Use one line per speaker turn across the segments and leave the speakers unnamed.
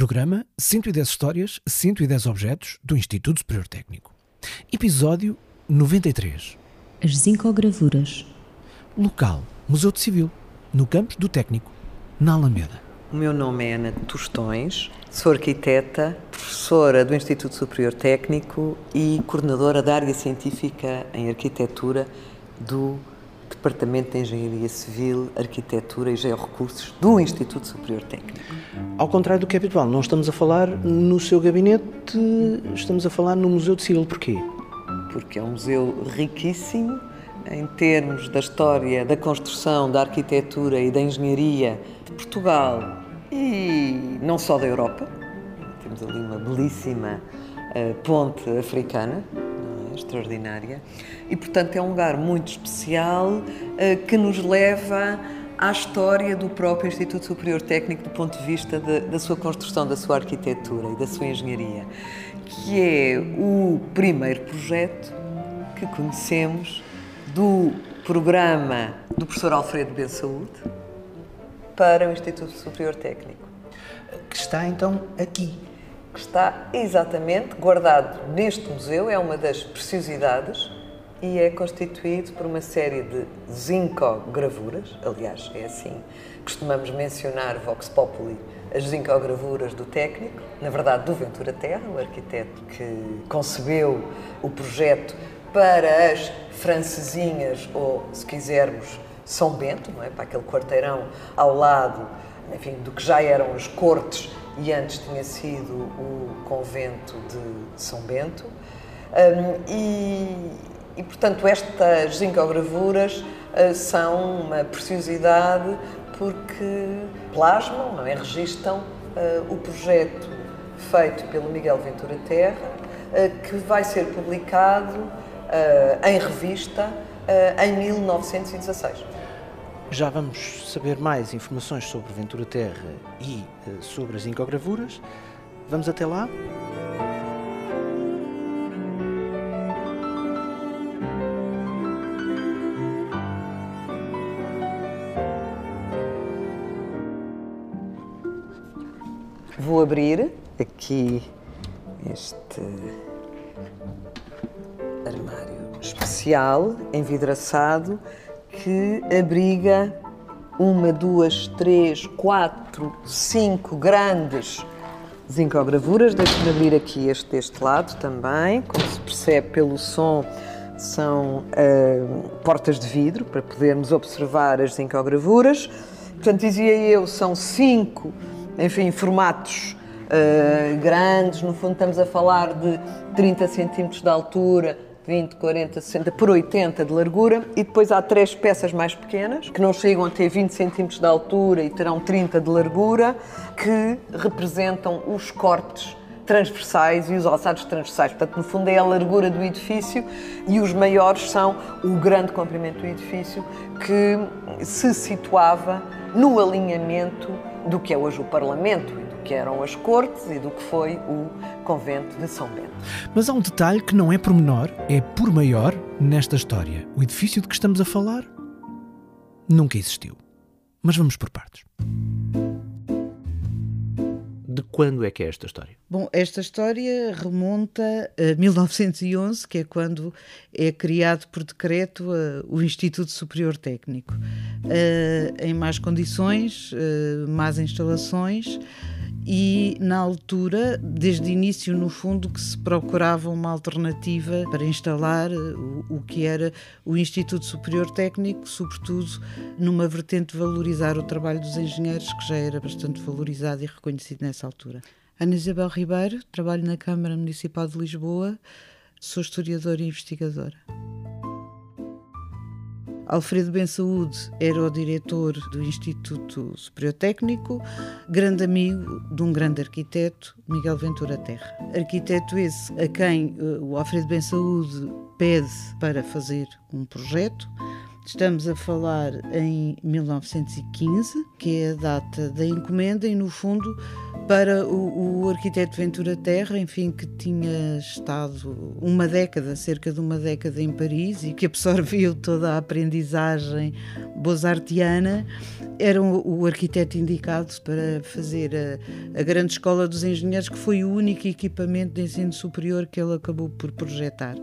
Programa 110 Histórias, 110 Objetos do Instituto Superior Técnico. Episódio 93.
As zincogravuras.
Local: Museu de Civil, no campus do Técnico, na Alameda.
O meu nome é Ana Tostões, sou arquiteta, professora do Instituto Superior Técnico e coordenadora da área científica em arquitetura do Departamento de Engenharia Civil, Arquitetura e Georrecursos do Instituto Superior Técnico.
Ao contrário do que é habitual, não estamos a falar no seu gabinete, estamos a falar no Museu de Civil. Porquê?
Porque é um museu riquíssimo em termos da história da construção, da arquitetura e da engenharia de Portugal e não só da Europa. Temos ali uma belíssima uh, ponte africana? Extraordinária, e portanto é um lugar muito especial uh, que nos leva à história do próprio Instituto Superior Técnico do ponto de vista de, da sua construção, da sua arquitetura e da sua engenharia, que é o primeiro projeto que conhecemos do programa do professor Alfredo Ben Saúde para o Instituto Superior Técnico.
Que está então aqui.
Está exatamente guardado neste museu, é uma das preciosidades e é constituído por uma série de zincogravuras, aliás, é assim, costumamos mencionar Vox Populi, as zincogravuras do técnico, na verdade do Ventura Terra, o arquiteto que concebeu o projeto para as francesinhas, ou se quisermos, São Bento, não é? para aquele quarteirão ao lado, enfim, do que já eram as cortes e antes tinha sido o convento de São Bento. Um, e, e, portanto, estas zincogravuras uh, são uma preciosidade porque plasmam, não é? registam uh, o projeto feito pelo Miguel Ventura Terra, uh, que vai ser publicado em revista em 1916.
Já vamos saber mais informações sobre Ventura Terra e sobre as incogravuras. Vamos até lá?
Vou abrir aqui este armário especial, envidraçado, que abriga uma, duas, três, quatro, cinco grandes zincogravuras. Deixe-me abrir aqui este deste lado também. Como se percebe pelo som, são uh, portas de vidro para podermos observar as zincogravuras. Portanto, dizia eu, são cinco, enfim, formatos uh, grandes. No fundo, estamos a falar de 30 centímetros de altura, 20, 40, 60 por 80 de largura e depois há três peças mais pequenas que não chegam a ter 20 centímetros de altura e terão 30 de largura que representam os cortes transversais e os alçados transversais. Portanto, no fundo é a largura do edifício e os maiores são o grande comprimento do edifício que se situava no alinhamento do que é hoje o Parlamento que eram as cortes e do que foi o convento de São Bento.
Mas há um detalhe que não é por menor, é por maior nesta história. O edifício de que estamos a falar nunca existiu. Mas vamos por partes.
De quando é que é esta história?
Bom, esta história remonta a 1911, que é quando é criado por decreto uh, o Instituto Superior Técnico. Uh, em más condições, uh, más instalações, e na altura, desde o início, no fundo, que se procurava uma alternativa para instalar o, o que era o Instituto Superior Técnico, sobretudo numa vertente de valorizar o trabalho dos engenheiros, que já era bastante valorizado e reconhecido nessa altura. Ana Isabel Ribeiro, trabalho na Câmara Municipal de Lisboa, sou historiadora e investigadora. Alfredo Ben Saúde era o diretor do Instituto Superior Técnico, grande amigo de um grande arquiteto, Miguel Ventura Terra. Arquiteto esse a quem uh, o Alfredo Ben Saúde pede para fazer um projeto Estamos a falar em 1915, que é a data da encomenda, e no fundo para o, o, arquiteto Ventura Terra, enfim, que tinha estado uma década, cerca de uma década em Paris e que absorveu toda a aprendizagem bozartiana, era o, o arquiteto indicado para fazer a, a, grande escola dos engenheiros, que foi o único equipamento de ensino superior que ele acabou por projetar.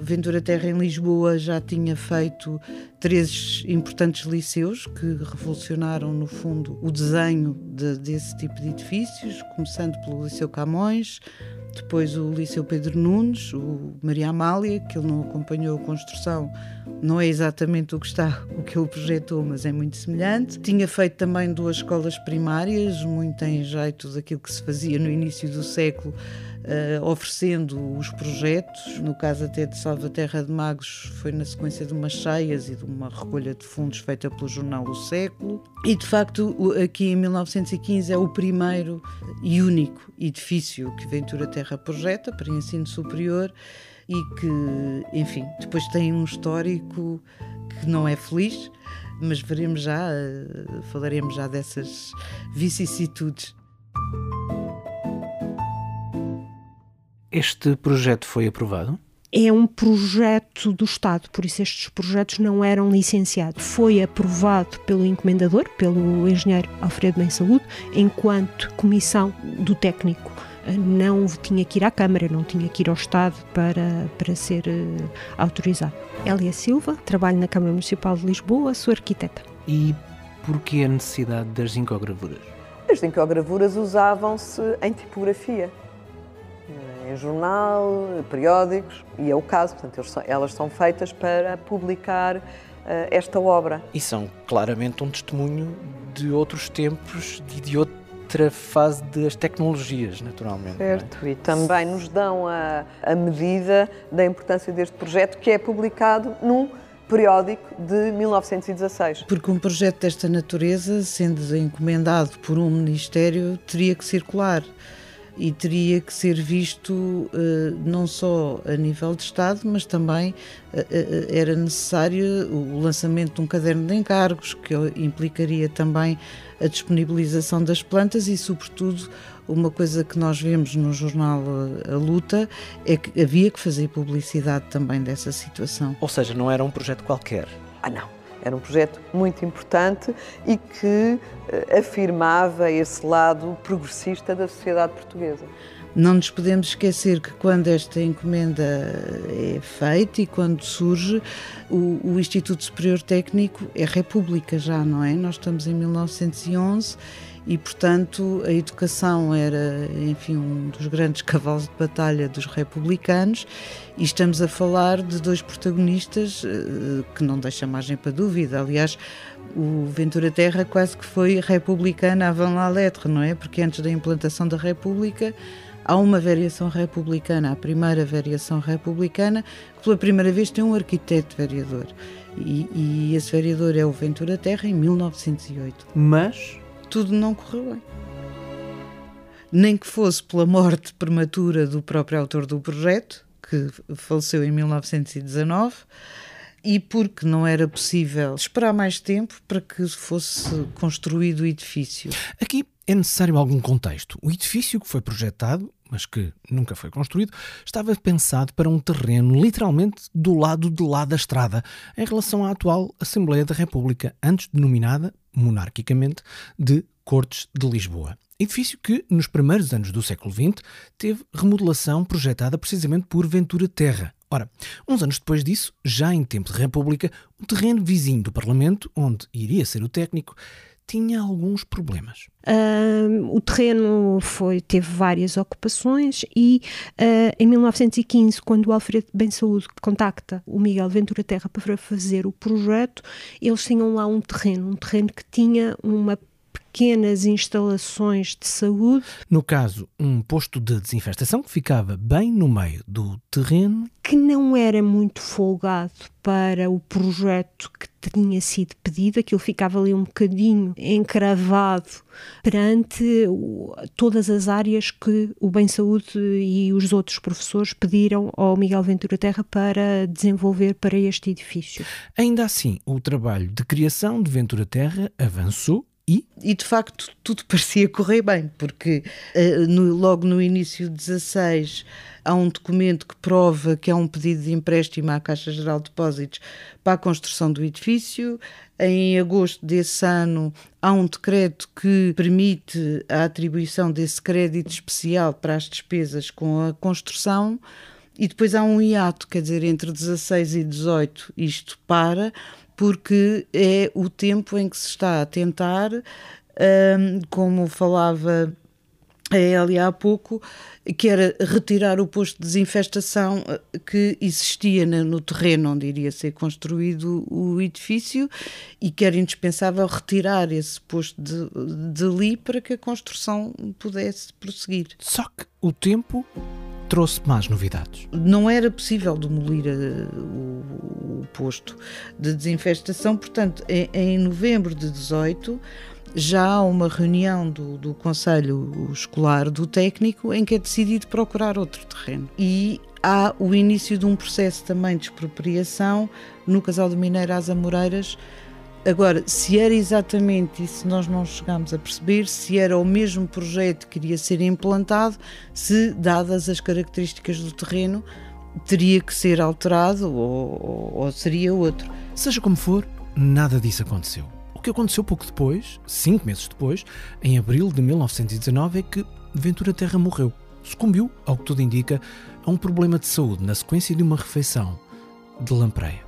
Ventura Terra em Lisboa já tinha feito três importantes liceus que revolucionaram, no fundo, o desenho de, desse tipo de edifícios, começando pelo Liceu Camões, depois o Liceu Pedro Nunes, o Maria Amália, que ele não acompanhou a construção, não é exatamente o que está, o que ele projetou, mas é muito semelhante. Tinha feito também duas escolas primárias, muito em jeito daquilo que se fazia no início do século, uh, oferecendo os projetos. No caso até de Salvaterra de Magos, foi na sequência de umas cheias e de uma recolha de fundos feita pelo jornal O Século. E de facto, aqui em 1915 é o primeiro e único edifício que Ventura Terra projeta para ensino superior e que, enfim, depois tem um histórico que não é feliz, mas veremos já, eh, falaremos já dessas vicissitudes.
Este projeto foi aprovado?
é um projeto do Estado, por isso estes projetos não eram licenciados. Foi aprovado pelo encomendador, pelo engenheiro Alfredo Bem Saúde, enquanto comissão do técnico. Não tinha que ir à Câmara, não tinha que ir ao Estado para, para ser uh, autorizado. Elia Silva, trabalho na Câmara Municipal de Lisboa, sou arquiteta.
E porquê a necessidade das zincogravuras?
As zincogravuras usavam-se em tipografia jornal, periódicos, e é o caso, portanto, elas são feitas para publicar uh, esta obra.
E são claramente um testemunho de outros tempos e de outra fase das tecnologias, naturalmente.
É? Certo, é? e também nos dão a, a medida da importância deste projeto, que é publicado num periódico de 1916.
Porque um projeto desta natureza, sendo encomendado por um ministério, teria que circular e teria que ser visto uh, não só a nível de Estado, mas também uh, uh, era necessário o lançamento de um caderno de encargos, que implicaria também a disponibilização das plantas e, sobretudo, uma coisa que nós vemos no jornal A Luta é que havia que fazer publicidade também dessa situação.
Ou seja, não era um projeto qualquer.
Ah, não. Era um projeto muito importante e que uh, afirmava esse lado progressista da sociedade portuguesa.
Não nos podemos esquecer que quando esta encomenda é feita e quando surge, o, o Instituto Superior Técnico é república já, não é? Nós estamos em 1911 e, portanto, a educação era, enfim, um dos grandes cavalos de batalha dos republicanos e estamos a falar de dois protagonistas eh, que não deixa margem para dúvida. Aliás, o Ventura Terra quase que foi republicana avant la lettre, não é? Porque antes da implantação da República há uma variação republicana, a primeira variação republicana, que pela primeira vez tem um arquiteto vereador. E, e esse vereador é o Ventura Terra em 1908.
Mas
tudo não correu bem. Nem que fosse pela morte prematura do próprio autor do projeto, que faleceu em 1919, e porque não era possível esperar mais tempo para que fosse construído o edifício.
Aqui é necessário algum contexto. O edifício que foi projetado, mas que nunca foi construído, estava pensado para um terreno literalmente do lado de lá da estrada, em relação à atual Assembleia da República, antes denominada monarquicamente, de Cortes de Lisboa. Edifício que, nos primeiros anos do século XX, teve remodelação projetada precisamente por Ventura Terra. Ora, uns anos depois disso, já em tempo de República, o terreno vizinho do Parlamento, onde iria ser o técnico, tinha alguns problemas.
Uh, o terreno foi, teve várias ocupações e uh, em 1915, quando o Alfredo Bem Saúde contacta o Miguel Ventura Terra para fazer o projeto, eles tinham lá um terreno, um terreno que tinha uma pequenas instalações de saúde.
No caso, um posto de desinfestação que ficava bem no meio do terreno.
Que não era muito folgado para o projeto que tinha sido pedido, aquilo ficava ali um bocadinho encravado perante todas as áreas que o Bem Saúde e os outros professores pediram ao Miguel Ventura Terra para desenvolver para este edifício.
Ainda assim, o trabalho de criação de Ventura Terra avançou e?
E de facto tudo parecia correr bem, porque uh, no, logo no início de 16 há um documento que prova que há um pedido de empréstimo à Caixa Geral de Depósitos para a construção do edifício. Em agosto desse ano há um decreto que permite a atribuição desse crédito especial para as despesas com a construção. E depois há um hiato, quer dizer, entre 16 e 18 isto para, porque é o tempo em que se está a tentar, um, como falava a Elia há pouco, que era retirar o posto de desinfestação eh, que existia no terreno onde iria ser construído o edifício e que era indispensável retirar esse posto de, de ali para que a construção pudesse prosseguir.
Só que o tempo trouxe mais novidades.
Não era possível demolir uh, o, o, posto de desinfestação, portanto, em, em, novembro de 18 já há uma reunião do, do Conselho Escolar do Técnico em que é decidido procurar outro terreno. E há o início de um processo também de expropriação no Casal do Mineiro às Amoreiras, Agora, se era exatamente isso, nós não chegámos a perceber se era o mesmo projeto que iria ser implantado, se, dadas as características do terreno, teria que ser alterado ou, ou, ou seria outro.
Seja como for, nada disso aconteceu. O que aconteceu pouco depois, cinco meses depois, em abril de 1919, é que Ventura Terra morreu. Sucumbiu, ao que tudo indica, a um problema de saúde na sequência de uma refeição de lampreia.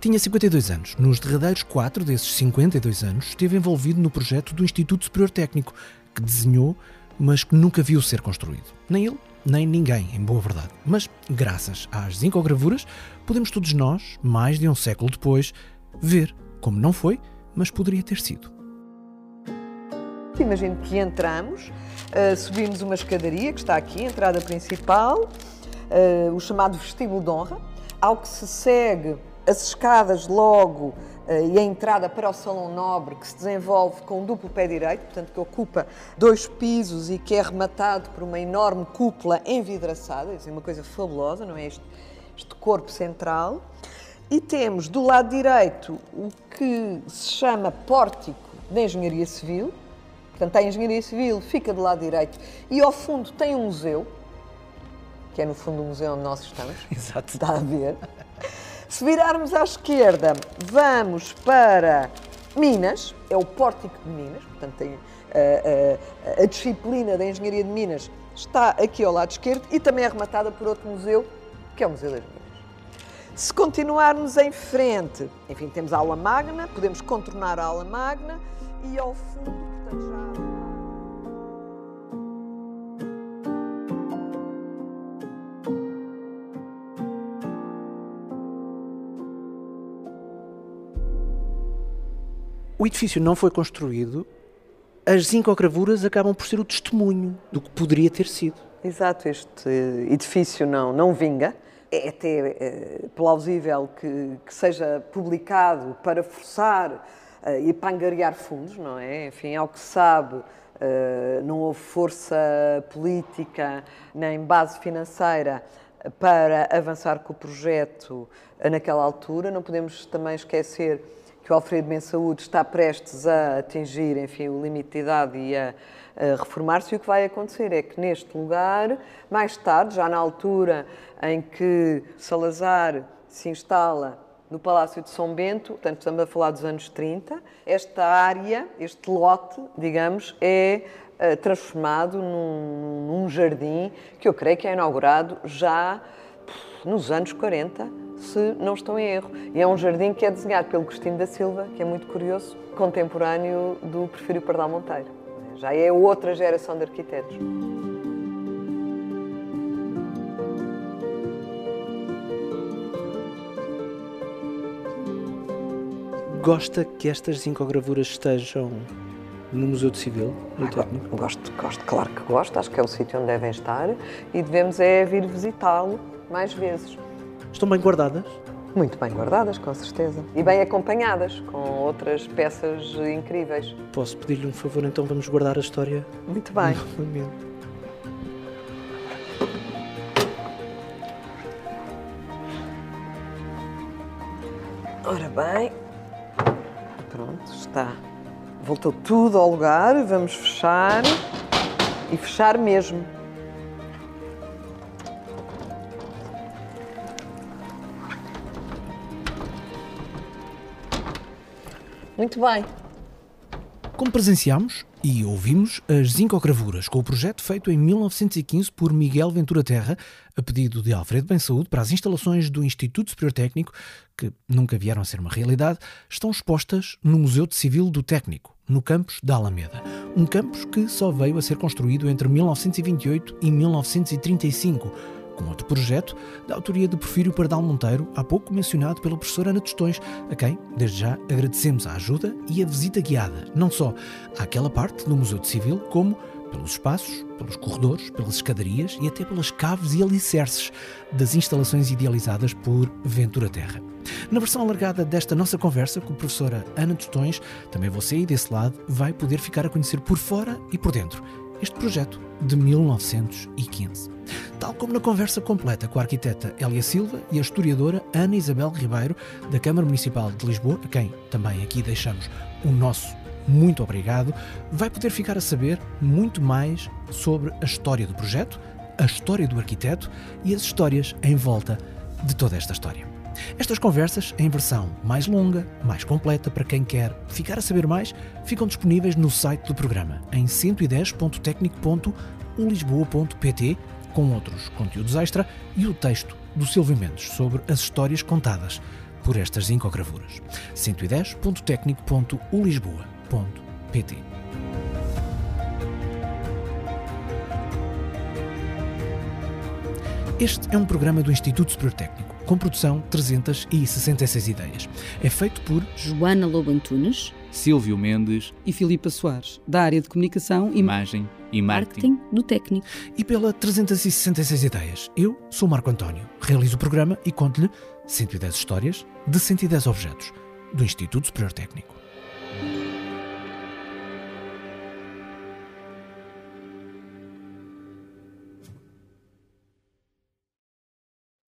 Tinha 52 anos. Nos derradeiros quatro desses 52 anos, esteve envolvido no projeto do Instituto Superior Técnico, que desenhou, mas que nunca viu ser construído. Nem ele, nem ninguém, em boa verdade. Mas, graças às zincogravuras, podemos todos nós, mais de um século depois, ver como não foi, mas poderia ter sido.
Imagino que entramos, uh, subimos uma escadaria que está aqui, a entrada principal, uh, o chamado vestíbulo de honra, ao que se segue as escadas logo uh, e a entrada para o Salão Nobre, que se desenvolve com um duplo pé direito, portanto, que ocupa dois pisos e que é rematado por uma enorme cúpula envidraçada, é uma coisa fabulosa, não é? Este, este corpo central. E temos do lado direito o que se chama pórtico da Engenharia Civil, portanto, a Engenharia Civil fica do lado direito e ao fundo tem um museu, que é no fundo o museu onde nós estamos.
Exato.
Está a ver. Se virarmos à esquerda, vamos para Minas, é o Pórtico de Minas, portanto tem a, eh, eh, a disciplina da Engenharia de Minas está aqui ao lado esquerdo e também é rematada por outro museu, que é o Museu das Minas. Se continuarmos em frente, enfim, temos a aula magna, podemos contornar a aula magna e ao fundo, portanto, já...
o edifício não foi construído, as zincogravuras acabam por ser o testemunho do que poderia ter sido.
Exato, este edifício não, não vinga. É até é, plausível que, que, seja publicado para forçar uh, e para angariar fundos, não é? Enfim, ao que se sabe, uh, não houve força política nem base financeira para avançar com o projeto naquela altura. Não podemos também esquecer que o Alfredo Ben Saúde está prestes a atingir, enfim, o limite de idade e a, a reformar-se. E o que vai acontecer é que neste lugar, mais tarde, já na altura em que Salazar se instala no Palácio de São Bento, portanto estamos a falar dos anos 30, esta área, este lote, digamos, é uh, transformado num, num jardim que eu creio que é inaugurado já nos anos 40 se não estou em erro. E é um jardim que é desenhado pelo Cristina da Silva, que é muito curioso, contemporâneo do Prefiro Pardal Monteiro. Já é outra geração de arquitetos.
Gosta que estas zincogravuras estejam no Museu de Civil, no
Ah,
Técnico?
Gosto, gosto, claro que gosto. Acho que é o sítio onde devem estar e devemos é vir visitá-lo mais vezes.
Estão bem guardadas?
Muito bem guardadas, com certeza. E bem acompanhadas, com outras peças incríveis.
Posso pedir-lhe um favor, então vamos guardar a história
Muito bem.
novamente.
Ora bem. Pronto, está. Voltou tudo ao lugar. Vamos fechar. E fechar mesmo. Muito bem.
Como presenciámos e ouvimos as zincogravuras com o projeto feito em 1915 por Miguel Ventura Terra, a pedido de Alfredo Bem Saúde, para as instalações do Instituto Superior Técnico, que nunca vieram a ser uma realidade, estão expostas no Museu de Civil do Técnico, no campus da Alameda. Um campus que só veio a ser construído entre 1928 e 1935 com outro projeto da autoria de Porfírio Pardal Monteiro, há pouco mencionado pela professora Ana Tostões, a quem, desde já, agradecemos a ajuda e a visita guiada, não só àquela parte do Museu de Civil, como pelos espaços, pelos corredores, pelas escadarias e até pelas caves e alicerces das instalações idealizadas por Ventura Terra. Na versão alargada desta nossa conversa com a professora Ana Tostões, também você desse lado vai poder ficar a conhecer por fora e por dentro este projeto de 1915. Tal como na conversa completa com a arquiteta Hélia Silva e a historiadora Ana Isabel Ribeiro, da Câmara Municipal de Lisboa, a quem também aqui deixamos o nosso muito obrigado, vai poder ficar a saber muito mais sobre a história do projeto, a história do arquiteto e as histórias em volta de toda esta história. Estas conversas, em versão mais longa, mais completa, para quem quer ficar a saber mais, ficam disponíveis no site do programa, em 110.tecnico.ulisboa.pt, com outros conteúdos extra e o texto do Silvio Mendes sobre as histórias contadas por estas incogravuras. 110.tecnico.ulisboa.pt Este é um programa do Instituto Superior Técnico, com produção 366 ideias. É feito por
Joana Lobo Antunes,
Silvio Mendes,
e Filipa Soares, da área de comunicação e
Imagem e Marketing.
Marketing do Técnico.
e pela 366 ideias. Eu sou Marco António, realizo o programa e conto-lhe 110 histórias de 110 objetos do Instituto Superior Técnico.